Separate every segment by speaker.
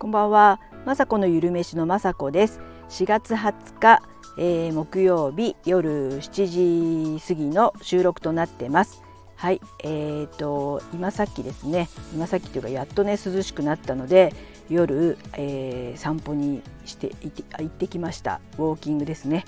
Speaker 1: こんばんは、まさこのゆるめしのまさこです。4月20日、えー、木曜日夜7時過ぎの収録となってます。はい、えーと今さっきですね、今さっきというかやっとね涼しくなったので夜、えー、散歩にして行って行ってきました。ウォーキングですね。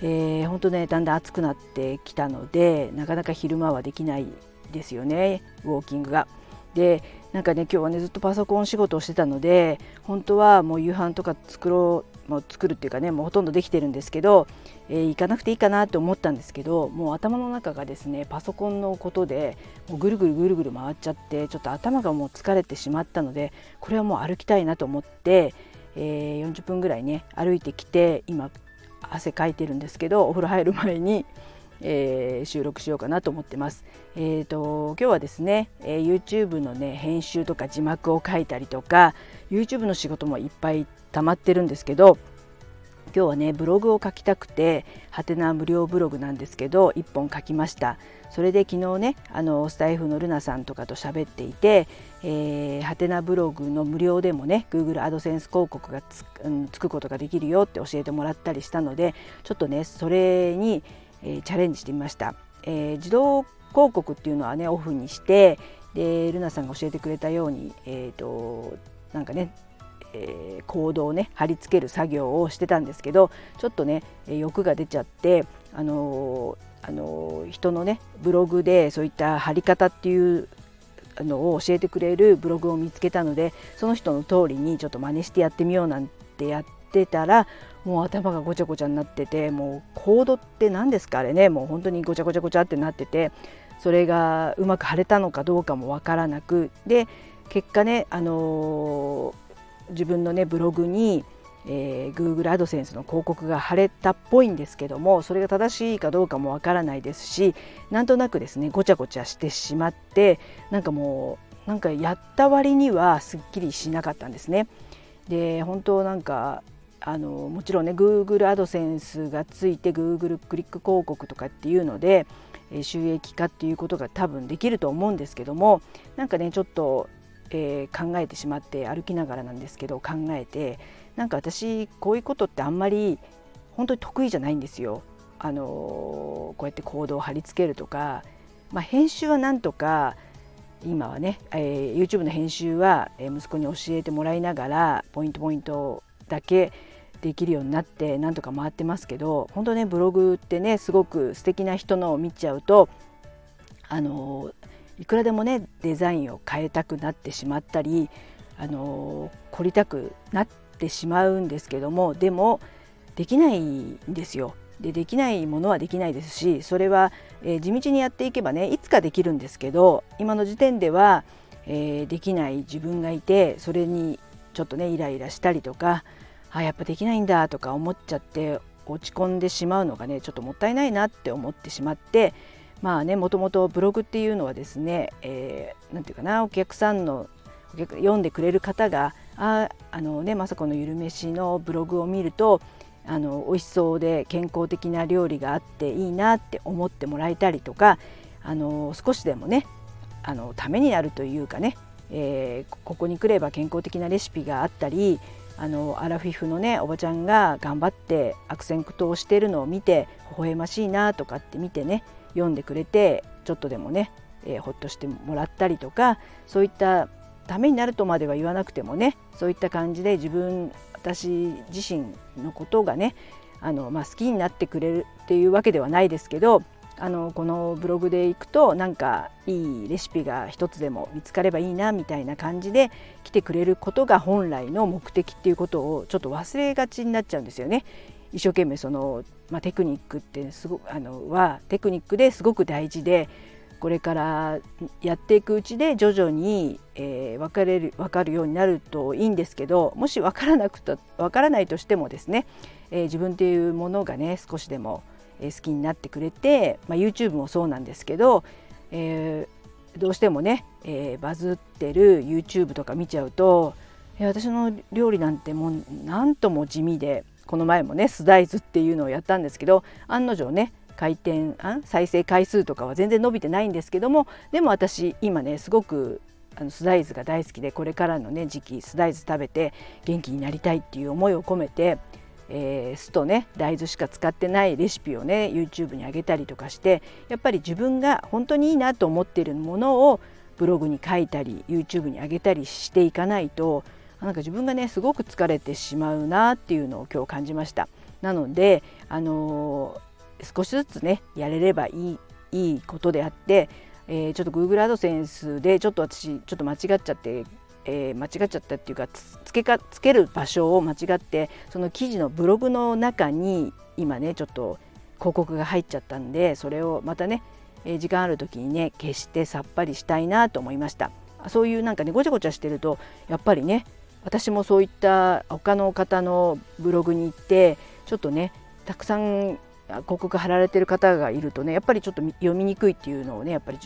Speaker 1: えー、本当ねだんだん暑くなってきたのでなかなか昼間はできないですよねウォーキングが。でなんかね今日はねずっとパソコン仕事をしてたので本当はもう夕飯とか作ろうもう作るっていうかねもうほとんどできてるんですけど、えー、行かなくていいかなと思ったんですけどもう頭の中がですねパソコンのことでもうぐるぐるぐるぐる回っちゃってちょっと頭がもう疲れてしまったのでこれはもう歩きたいなと思って、えー、40分ぐらいね歩いてきて今汗かいてるんですけどお風呂入る前にえー、収録しようかなと思ってます。えーと、今日はですね、えー、YouTube のね編集とか字幕を書いたりとか YouTube の仕事もいっぱい溜まってるんですけど今日はねブログを書きたくてはてな無料ブログなんですけど1本書きましたそれで昨日ねあのスタイフのルナさんとかと喋っていてはてなブログの無料でもね Google アドセンス広告がつ,、うん、つくことができるよって教えてもらったりしたのでちょっとねそれにえー、チャレンジしてみました、えー、自動広告っていうのはねオフにしてでルナさんが教えてくれたようにえっ、ー、となんかねえー、コードをね貼り付ける作業をしてたんですけどちょっとね欲が出ちゃってあのー、あのー、人のねブログでそういった貼り方っていうのを教えてくれるブログを見つけたのでその人の通りにちょっと真似してやってみようなんてやってたらもう頭がごちゃごちゃになっててもうコードって何ですかあれねもう本当にごちゃごちゃごちゃってなっててそれがうまく貼れたのかどうかもわからなくで結果ね、あのー、自分のねブログに、えー、Google アドセンスの広告が貼れたっぽいんですけどもそれが正しいかどうかもわからないですしなんとなくですねごちゃごちゃしてしまってなんかもうなんかやった割にはすっきりしなかったんですね。で本当なんかあのもちろんね Google アドセンスがついて Google クリック広告とかっていうので収益化っていうことが多分できると思うんですけどもなんかねちょっと、えー、考えてしまって歩きながらなんですけど考えてなんか私こういうことってあんまり本当に得意じゃないんですよ。あのこうやってコードを貼り付けるとか、まあ、編集はなんとか今はね、えー、YouTube の編集は息子に教えてもらいながらポイントポイントだけできるようになってなんとか回ってますけど本当ねブログってねすごく素敵な人のを見ちゃうとあのいくらでもねデザインを変えたくなってしまったりあの凝りたくなってしまうんですけどもでもできないんですよ。でできないものはできないですしそれは、えー、地道にやっていけばねいつかできるんですけど今の時点では、えー、できない自分がいてそれにちょっとねイライラしたりとかあやっぱできないんだとか思っちゃって落ち込んでしまうのがねちょっともったいないなって思ってしまってまあねもともとブログっていうのはですね何、えー、て言うかなお客さんのお客読んでくれる方がああのね雅子のゆるめしのブログを見るとあの美味しそうで健康的な料理があっていいなって思ってもらえたりとかあの少しでもねあのためになるというかね、えー、ここに来れば健康的なレシピがあったりあのアラフィフのねおばちゃんが頑張って悪戦苦闘してるのを見て微笑ましいなとかって見てね読んでくれてちょっとでもね、えー、ほっとしてもらったりとかそういったためになるとまでは言わなくてもねそういった感じで自分私自身のことがねあの、まあ、好きになってくれるっていうわけではないですけどあのこのブログでいくとなんかいいレシピが一つでも見つかればいいなみたいな感じで来てくれることが本来の目的っていうことをちょっと忘れがちになっちゃうんですよね。一生懸命その、まあ、テクニックってすごあのはテクニックですごく大事でこれからやっていくうちで徐々に、えー、分かれる分かるようになるといいんですけどもし分からなくと分からないとしてもですね、えー、自分っていうものがね少しでも好きになってくれて、まあ、YouTube もそうなんですけど、えー、どうしてもね、えー、バズってる YouTube とか見ちゃうと、私の料理なんてもうなんとも地味でこの前もねスダイズっていうのをやったんですけど案の定ね回転再生回数とかは全然伸びてないんですけどもでも私今ねすごくあのスダイズが大好きでこれからのね時期スダイズ食べて元気になりたいっていう思いを込めて、えー、酢とね大豆しか使ってないレシピをね YouTube に上げたりとかしてやっぱり自分が本当にいいなと思ってるものをブログに書いたり YouTube に上げたりしていかないとなんか自分がねすごく疲れてしまうなっていうのを今日感じました。なので、あのー、少しずつねやれればいいいいことであって、えー、ちょっと Google アドセンスでちょっと私ちょっと間違っちゃって、えー、間違っちゃったっていうかつけかつける場所を間違ってその記事のブログの中に今ねちょっと広告が入っちゃったんでそれをまたね、えー、時間ある時にね消してさっぱりしたいなと思いました。そういうなんかねごちゃごちゃしてるとやっぱりね私もそういった他の方のブログに行ってちょっとねたくさん広告貼られてる方がいるとねやっぱりちょっと読みにくいっていうのをねやっぱり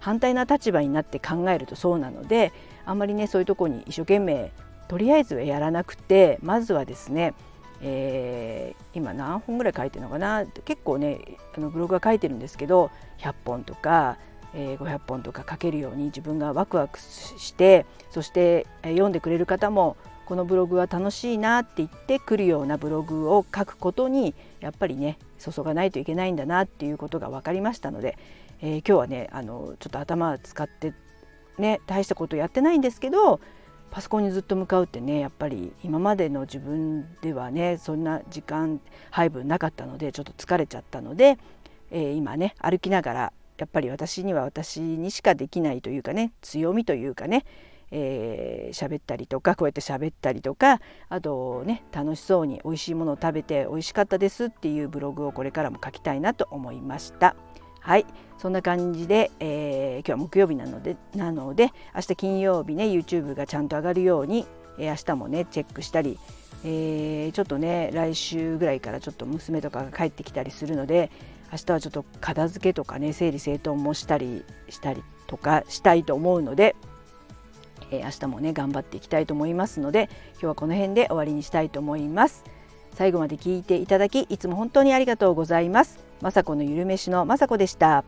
Speaker 1: 反対な立場になって考えるとそうなのであんまりねそういうとこに一生懸命とりあえずはやらなくてまずはですね、えー、今何本ぐらい書いてるのかな結構ねあのブログは書いてるんですけど100本とか、えー、500本とか書けるように自分がワクワクしてそして、読んでくれる方もこのブログは楽しいなって言ってくるようなブログを書くことにやっぱりね注がないといけないんだなっていうことが分かりましたので、えー、今日はねあのちょっと頭使ってね大したことやってないんですけどパソコンにずっと向かうってねやっぱり今までの自分ではねそんな時間配分なかったのでちょっと疲れちゃったので、えー、今ね歩きながらやっぱり私には私にしかできないというかね強みというかねえー、喋ったりとかこうやって喋ったりとかあとね楽しそうに美味しいものを食べて美味しかったですっていうブログをこれからも書きたいなと思いました。はいそんな感じで、えー、今日は木曜日なのでなので明日金曜日ね YouTube がちゃんと上がるように、えー、明日もねチェックしたり、えー、ちょっとね来週ぐらいからちょっと娘とかが帰ってきたりするので明日はちょっと片付けとかね整理整頓もしたりしたりとかしたいと思うのでえー、明日もね頑張っていきたいと思いますので今日はこの辺で終わりにしたいと思います。最後まで聞いていただきいつも本当にありがとうございます。雅子のゆるめしの雅子でした。